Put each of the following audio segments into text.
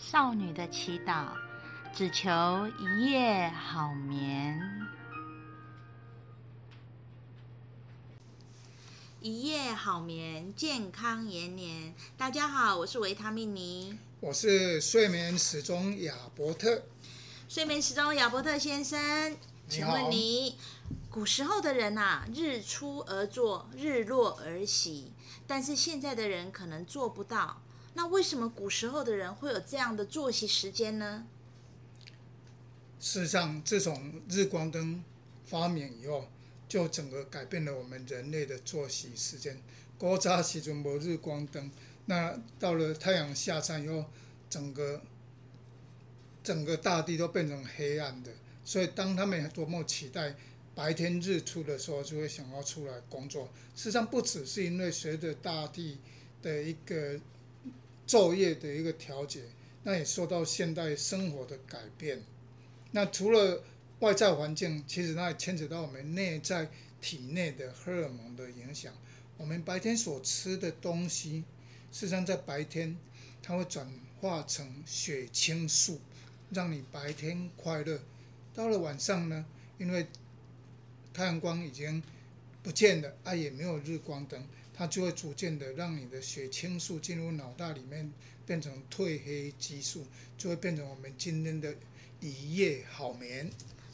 少女的祈祷，只求一夜好眠。一夜好眠，健康延年。大家好，我是维他命尼，我是睡眠时钟亚伯特。睡眠时钟亚伯特先生，请问你，古时候的人啊，日出而作，日落而息，但是现在的人可能做不到。那为什么古时候的人会有这样的作息时间呢？事实上，自从日光灯发明以后，就整个改变了我们人类的作息时间。古早时阵没日光灯，那到了太阳下山以后，整个整个大地都变成黑暗的。所以，当他们多么期待白天日出的时候，就会想要出来工作。事实上，不只是因为随着大地的一个昼夜的一个调节，那也受到现代生活的改变。那除了外在环境，其实那也牵扯到我们内在体内的荷尔蒙的影响。我们白天所吃的东西，事实上在白天它会转化成血清素，让你白天快乐。到了晚上呢，因为太阳光已经不见了，啊，也没有日光灯。它就会逐渐的让你的血清素进入脑袋里面，变成褪黑激素，就会变成我们今天的一夜好眠，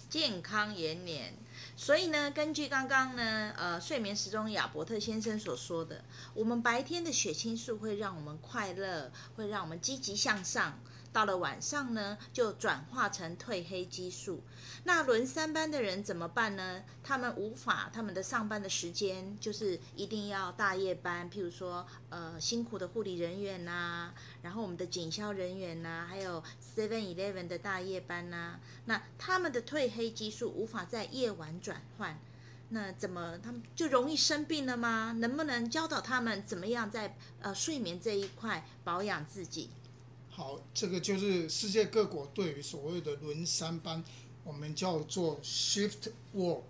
健康延年。所以呢，根据刚刚呢，呃，睡眠时钟亚伯特先生所说的，我们白天的血清素会让我们快乐，会让我们积极向上。到了晚上呢，就转化成褪黑激素。那轮三班的人怎么办呢？他们无法，他们的上班的时间就是一定要大夜班。譬如说，呃，辛苦的护理人员呐、然后我们的警消人员呐、还有 Seven Eleven 的大夜班呐、那他们的褪黑激素无法在夜晚转换，那怎么他们就容易生病了吗？能不能教导他们怎么样在呃睡眠这一块保养自己？好，这个就是世界各国对于所谓的轮三班，我们叫做 shift work。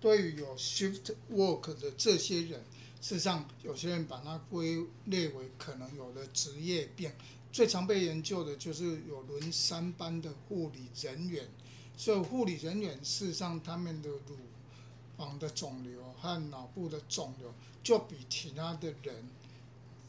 对于有 shift work 的这些人，事实上有些人把它归类为可能有了职业病。最常被研究的就是有轮三班的护理人员。所以护理人员事实上他们的乳房的肿瘤和脑部的肿瘤，就比其他的人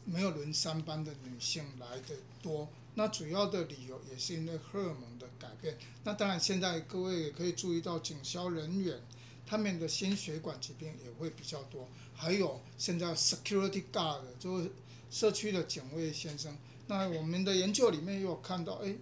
没有轮三班的女性来的多。那主要的理由也是因为荷尔蒙的改变。那当然，现在各位也可以注意到，警消人员他们的心血管疾病也会比较多。还有现在 security guard 就是社区的警卫先生。那我们的研究里面也有看到，哎，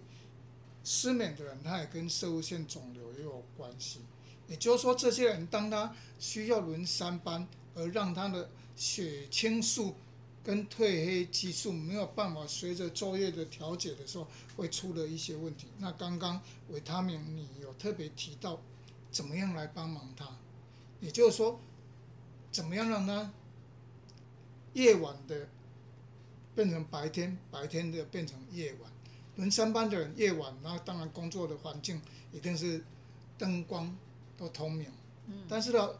失眠的人他也跟摄护腺肿瘤也有关系。也就是说，这些人当他需要轮三班，而让他的血清素。跟褪黑激素没有办法随着昼夜的调节的时候，会出了一些问题。那刚刚维他命你有特别提到，怎么样来帮忙他？也就是说，怎么样让他夜晚的变成白天，白天的变成夜晚。轮三班的人夜晚，那当然工作的环境一定是灯光都通明。嗯。但是呢？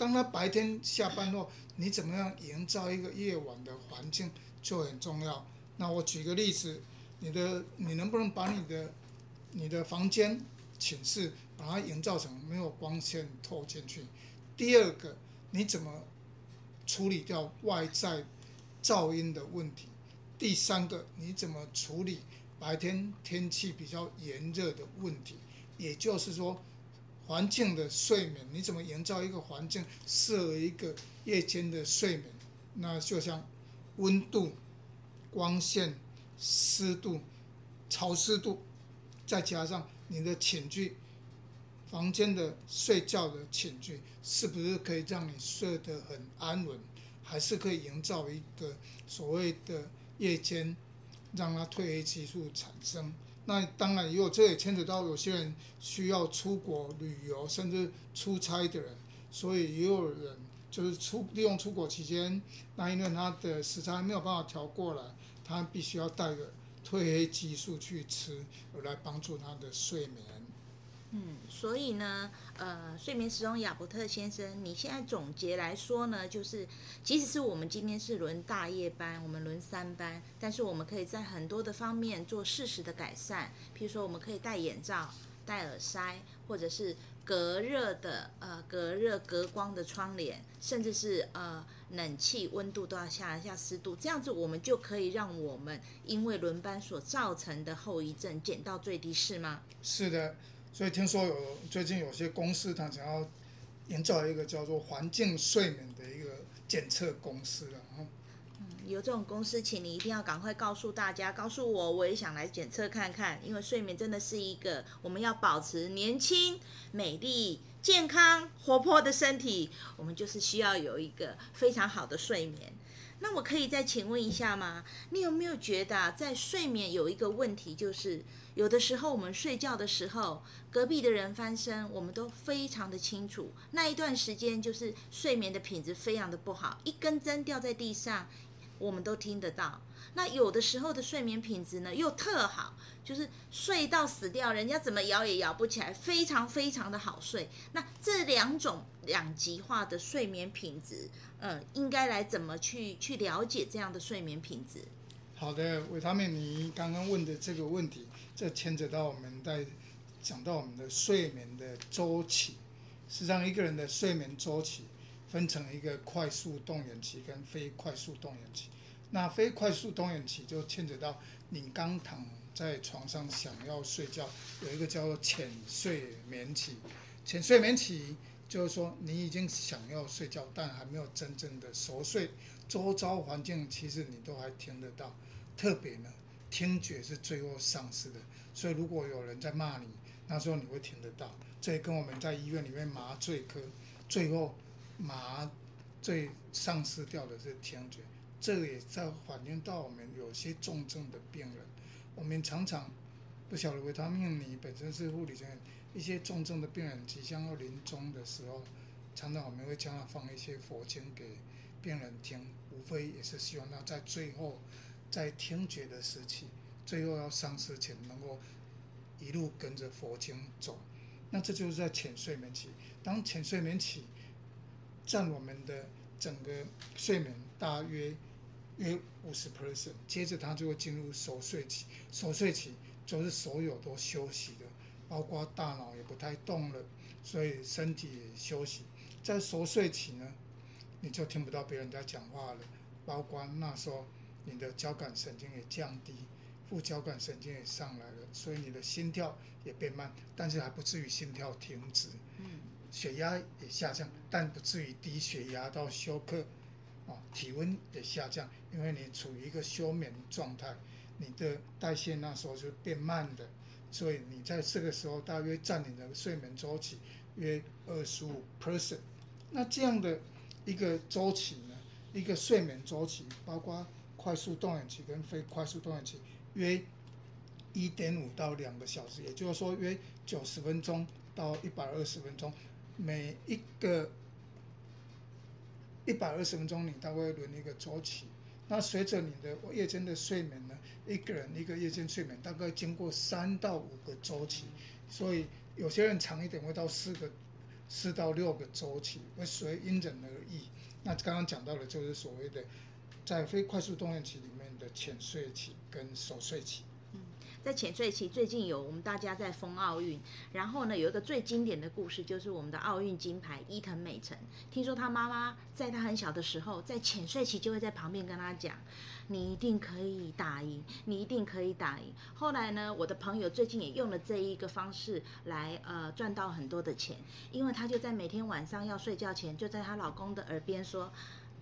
当他白天下班后，你怎么样营造一个夜晚的环境就很重要。那我举个例子，你的你能不能把你的你的房间、寝室把它营造成没有光线透进去？第二个，你怎么处理掉外在噪音的问题？第三个，你怎么处理白天天气比较炎热的问题？也就是说。环境的睡眠，你怎么营造一个环境适合一个夜间的睡眠？那就像温度、光线、湿度、潮湿度，再加上你的寝具、房间的睡觉的寝具，是不是可以让你睡得很安稳？还是可以营造一个所谓的夜间，让它褪黑激素产生？那当然也有，这也牵扯到有些人需要出国旅游，甚至出差的人，所以也有人就是出利用出国期间，那因为他的时差没有办法调过来，他必须要带个褪黑激素去吃，来帮助他的睡眠。嗯，所以呢，呃，睡眠时钟亚伯特先生，你现在总结来说呢，就是即使是我们今天是轮大夜班，我们轮三班，但是我们可以在很多的方面做适时的改善，譬如说我们可以戴眼罩、戴耳塞，或者是隔热的呃隔热隔光的窗帘，甚至是呃冷气温度都要下来下湿度，这样子我们就可以让我们因为轮班所造成的后遗症减到最低，是吗？是的。所以听说有最近有些公司，他想要营造一个叫做环境睡眠的一个检测公司了。嗯，有这种公司，请你一定要赶快告诉大家，告诉我，我也想来检测看看。因为睡眠真的是一个我们要保持年轻、美丽、健康、活泼的身体，我们就是需要有一个非常好的睡眠。那我可以再请问一下吗？你有没有觉得，在睡眠有一个问题，就是有的时候我们睡觉的时候，隔壁的人翻身，我们都非常的清楚。那一段时间就是睡眠的品质非常的不好，一根针掉在地上，我们都听得到。那有的时候的睡眠品质呢，又特好，就是睡到死掉，人家怎么摇也摇不起来，非常非常的好睡。那这两种两极化的睡眠品质，嗯，应该来怎么去去了解这样的睡眠品质？好的，维他命，你刚刚问的这个问题，这牵扯到我们在讲到我们的睡眠的周期。实际上，一个人的睡眠周期分成一个快速动员期跟非快速动员期。那非快速动员期就牵扯到你刚躺在床上想要睡觉，有一个叫做浅睡眠期。浅睡眠期就是说你已经想要睡觉，但还没有真正的熟睡，周遭环境其实你都还听得到。特别呢，听觉是最后丧失的，所以如果有人在骂你，那时候你会听得到。这跟我们在医院里面麻醉科最后麻醉丧失掉的是听觉。这个也在反映到我们有些重症的病人，我们常常不晓得维他命，你本身是护理人员，一些重症的病人即将要临终的时候，常常我们会将他放一些佛经给病人听，无非也是希望他在最后，在听觉的时期，最后要丧失前，能够一路跟着佛经走。那这就是在浅睡眠期，当浅睡眠期占我们的整个睡眠大约。约五十 percent，接着它就会进入熟睡期。熟睡期就是所有都休息的，包括大脑也不太动了，所以身体也休息。在熟睡期呢，你就听不到别人在讲话了，包括那时候你的交感神经也降低，副交感神经也上来了，所以你的心跳也变慢，但是还不至于心跳停止。嗯，血压也下降，但不至于低血压到休克。啊体温也下降，因为你处于一个休眠状态，你的代谢那时候就变慢的，所以你在这个时候大约占领的睡眠周期约二十五 percent。那这样的一个周期呢，一个睡眠周期，包括快速动眼期跟非快速动眼期，约一点五到两个小时，也就是说约九十分钟到一百二十分钟，每一个。一百二十分钟，你大概会轮一个周期。那随着你的夜间的睡眠呢，一个人一个夜间睡眠大概经过三到五个周期，所以有些人长一点会到四个、四到六个周期，会随因人而异。那刚刚讲到的就是所谓的在非快速动眼期里面的浅睡期跟熟睡期。在浅睡期，最近有我们大家在疯奥运，然后呢，有一个最经典的故事，就是我们的奥运金牌伊藤美诚。听说他妈妈在他很小的时候，在浅睡期就会在旁边跟他讲：“你一定可以打赢，你一定可以打赢。”后来呢，我的朋友最近也用了这一个方式来呃赚到很多的钱，因为他就在每天晚上要睡觉前，就在她老公的耳边说。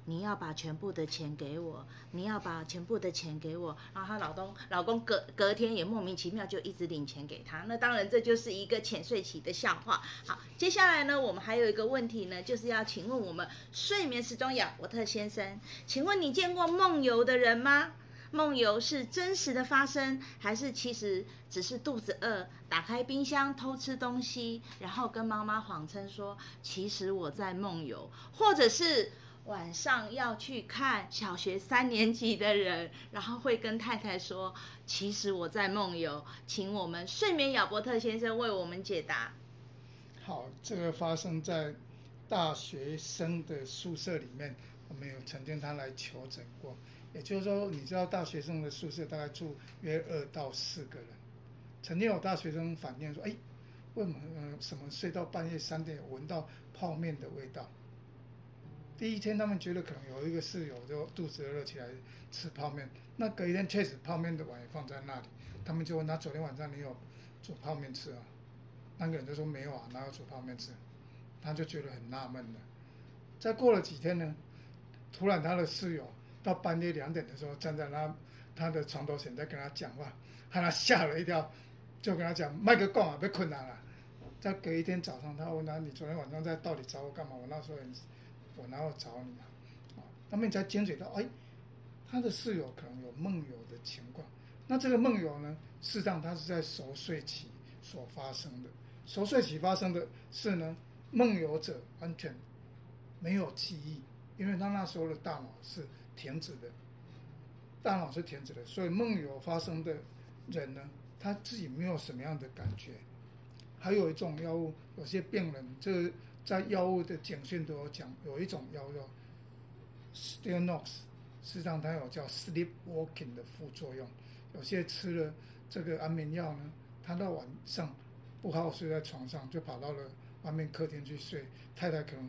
你要把全部的钱给我，你要把全部的钱给我，然后她老公老公隔隔天也莫名其妙就一直领钱给她，那当然这就是一个浅睡期的笑话。好，接下来呢，我们还有一个问题呢，就是要请问我们睡眠时钟亚伯特先生，请问你见过梦游的人吗？梦游是真实的发生，还是其实只是肚子饿，打开冰箱偷吃东西，然后跟妈妈谎称说其实我在梦游，或者是？晚上要去看小学三年级的人，然后会跟太太说：“其实我在梦游，请我们睡眠亚伯特先生为我们解答。”好，这个发生在大学生的宿舍里面，我们有曾经他来求诊过。也就是说，你知道大学生的宿舍大概住约二到四个人，曾经有大学生反映说：“哎，为什么什么睡到半夜三点闻到泡面的味道？”第一天他们觉得可能有一个室友就肚子饿起来吃泡面，那隔一天确实泡面的碗也放在那里，他们就问他：“昨天晚上你有煮泡面吃啊？”那个人就说没有啊，哪有煮泡面吃？他就觉得很纳闷了。再过了几天呢，突然他的室友到半夜两点的时候站在他他的床头前在跟他讲话，害他吓了一跳，就跟他讲麦克讲啊，别困难了。再隔一天早上，他问他：“你昨天晚上在到底找我干嘛？”我那时候很我哪有找你啊？啊，他们才尖嘴到，哎，他的室友可能有梦游的情况。那这个梦游呢，事实上他是在熟睡期所发生的。熟睡期发生的事呢，梦游者完全没有记忆，因为他那时候的大脑是停止的，大脑是停止的，所以梦游发生的人呢，他自己没有什么样的感觉。还有一种药物，有些病人这在药物的警讯都有讲，有一种药叫 Stilnox，实际上它有叫 sleepwalking 的副作用，有些吃了这个安眠药呢，他到晚上。不好好睡在床上，就跑到了外面客厅去睡。太太可能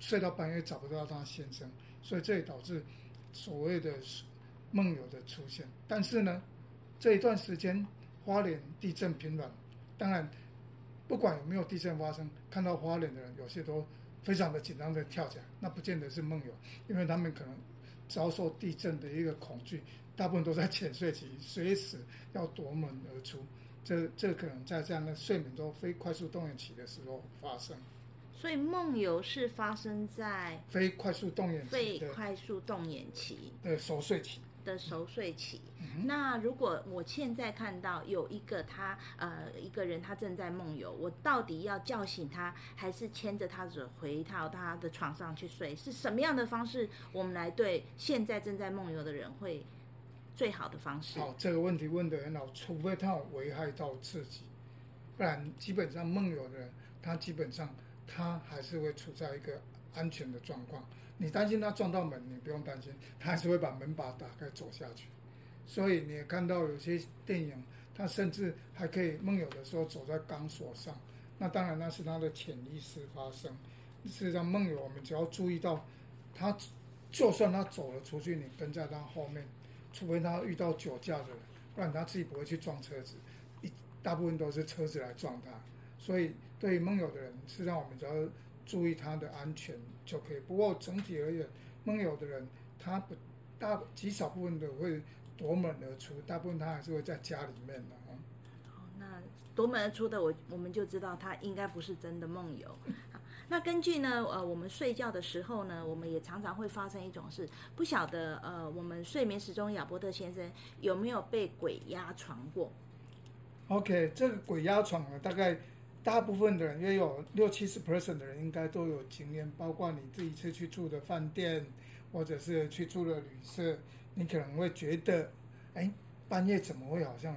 睡到半夜找不到他先生，所以这也导致所谓的梦游的出现。但是呢，这一段时间花莲地震频繁，当然不管有没有地震发生，看到花莲的人有些都非常的紧张的跳起来，那不见得是梦游，因为他们可能遭受地震的一个恐惧，大部分都在浅睡期，随时要夺门而出。这 这可能在这样的睡眠中非快速动眼期的时候发生，所以梦游是发生在非快速动眼期非快速动眼期的熟睡期的熟睡期。嗯、那如果我现在看到有一个他呃一个人他正在梦游，我到底要叫醒他，还是牵着他走回到他的床上去睡？是什么样的方式？我们来对现在正在梦游的人会？最好的方式。好，这个问题问得很好，除非他有危害到自己，不然基本上梦游的人，他基本上他还是会处在一个安全的状况。你担心他撞到门，你不用担心，他还是会把门把打开走下去。所以你也看到有些电影，他甚至还可以梦游的时候走在钢索上，那当然那是他的潜意识发生。事实上梦游，我们只要注意到，他就算他走了出去，你跟在他后面。除非他遇到酒驾的人，不然他自己不会去撞车子，一大部分都是车子来撞他。所以对于梦游的人，是让我们只要注意他的安全就可以。不过整体而言，梦游的人他不大极少部分的会夺门而出，大部分他还是会在家里面的。哦，那夺门而出的我我们就知道他应该不是真的梦游。那根据呢，呃，我们睡觉的时候呢，我们也常常会发生一种事，不晓得呃，我们睡眠时钟亚伯特先生有没有被鬼压床过？OK，这个鬼压床呢，大概大部分的人，约有六七十 percent 的人应该都有经验，包括你第一次去住的饭店，或者是去住的旅社，你可能会觉得，哎，半夜怎么会好像？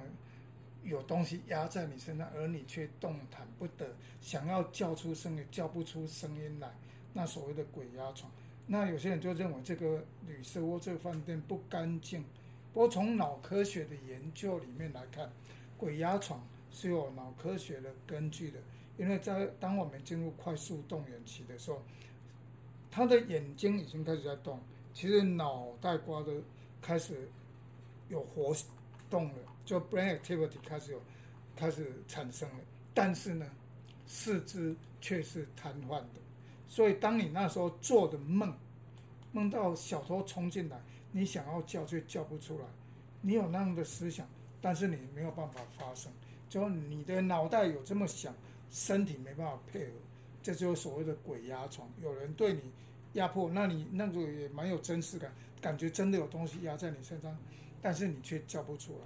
有东西压在你身上，而你却动弹不得，想要叫出声也叫不出声音来，那所谓的鬼压床。那有些人就认为这个旅社或这个饭店不干净。不过从脑科学的研究里面来看，鬼压床是有脑科学的根据的。因为在当我们进入快速动员期的时候，他的眼睛已经开始在动，其实脑袋瓜都开始有活动了。就 brain activity 开始有开始产生了，但是呢，四肢却是瘫痪的。所以当你那时候做的梦，梦到小偷冲进来，你想要叫却叫不出来，你有那样的思想，但是你没有办法发生，就你的脑袋有这么想，身体没办法配合，这就是所谓的鬼压床。有人对你压迫，那你那个也蛮有真实感，感觉真的有东西压在你身上，但是你却叫不出来。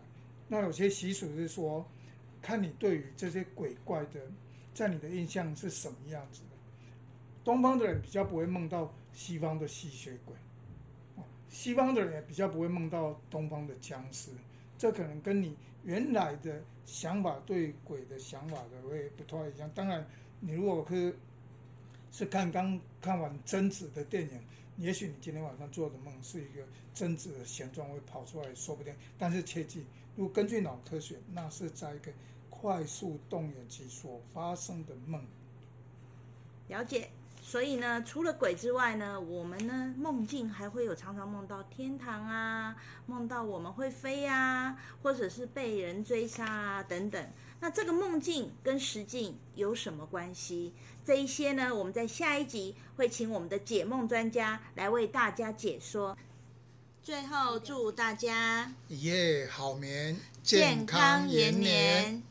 那有些习俗是说，看你对于这些鬼怪的，在你的印象是什么样子的。东方的人比较不会梦到西方的吸血鬼，西方的人也比较不会梦到东方的僵尸。这可能跟你原来的想法对鬼的想法的会不太一样。当然，你如果是是看刚看完贞子的电影，也许你今天晚上做的梦是一个贞子的形状会跑出来，说不定。但是切记，如果根据脑科学，那是在一个快速动眼期所发生的梦。了解。所以呢，除了鬼之外呢，我们呢梦境还会有常常梦到天堂啊，梦到我们会飞啊，或者是被人追杀啊等等。那这个梦境跟实境有什么关系？这一些呢，我们在下一集会请我们的解梦专家来为大家解说。最后祝大家一夜好眠，健康延年。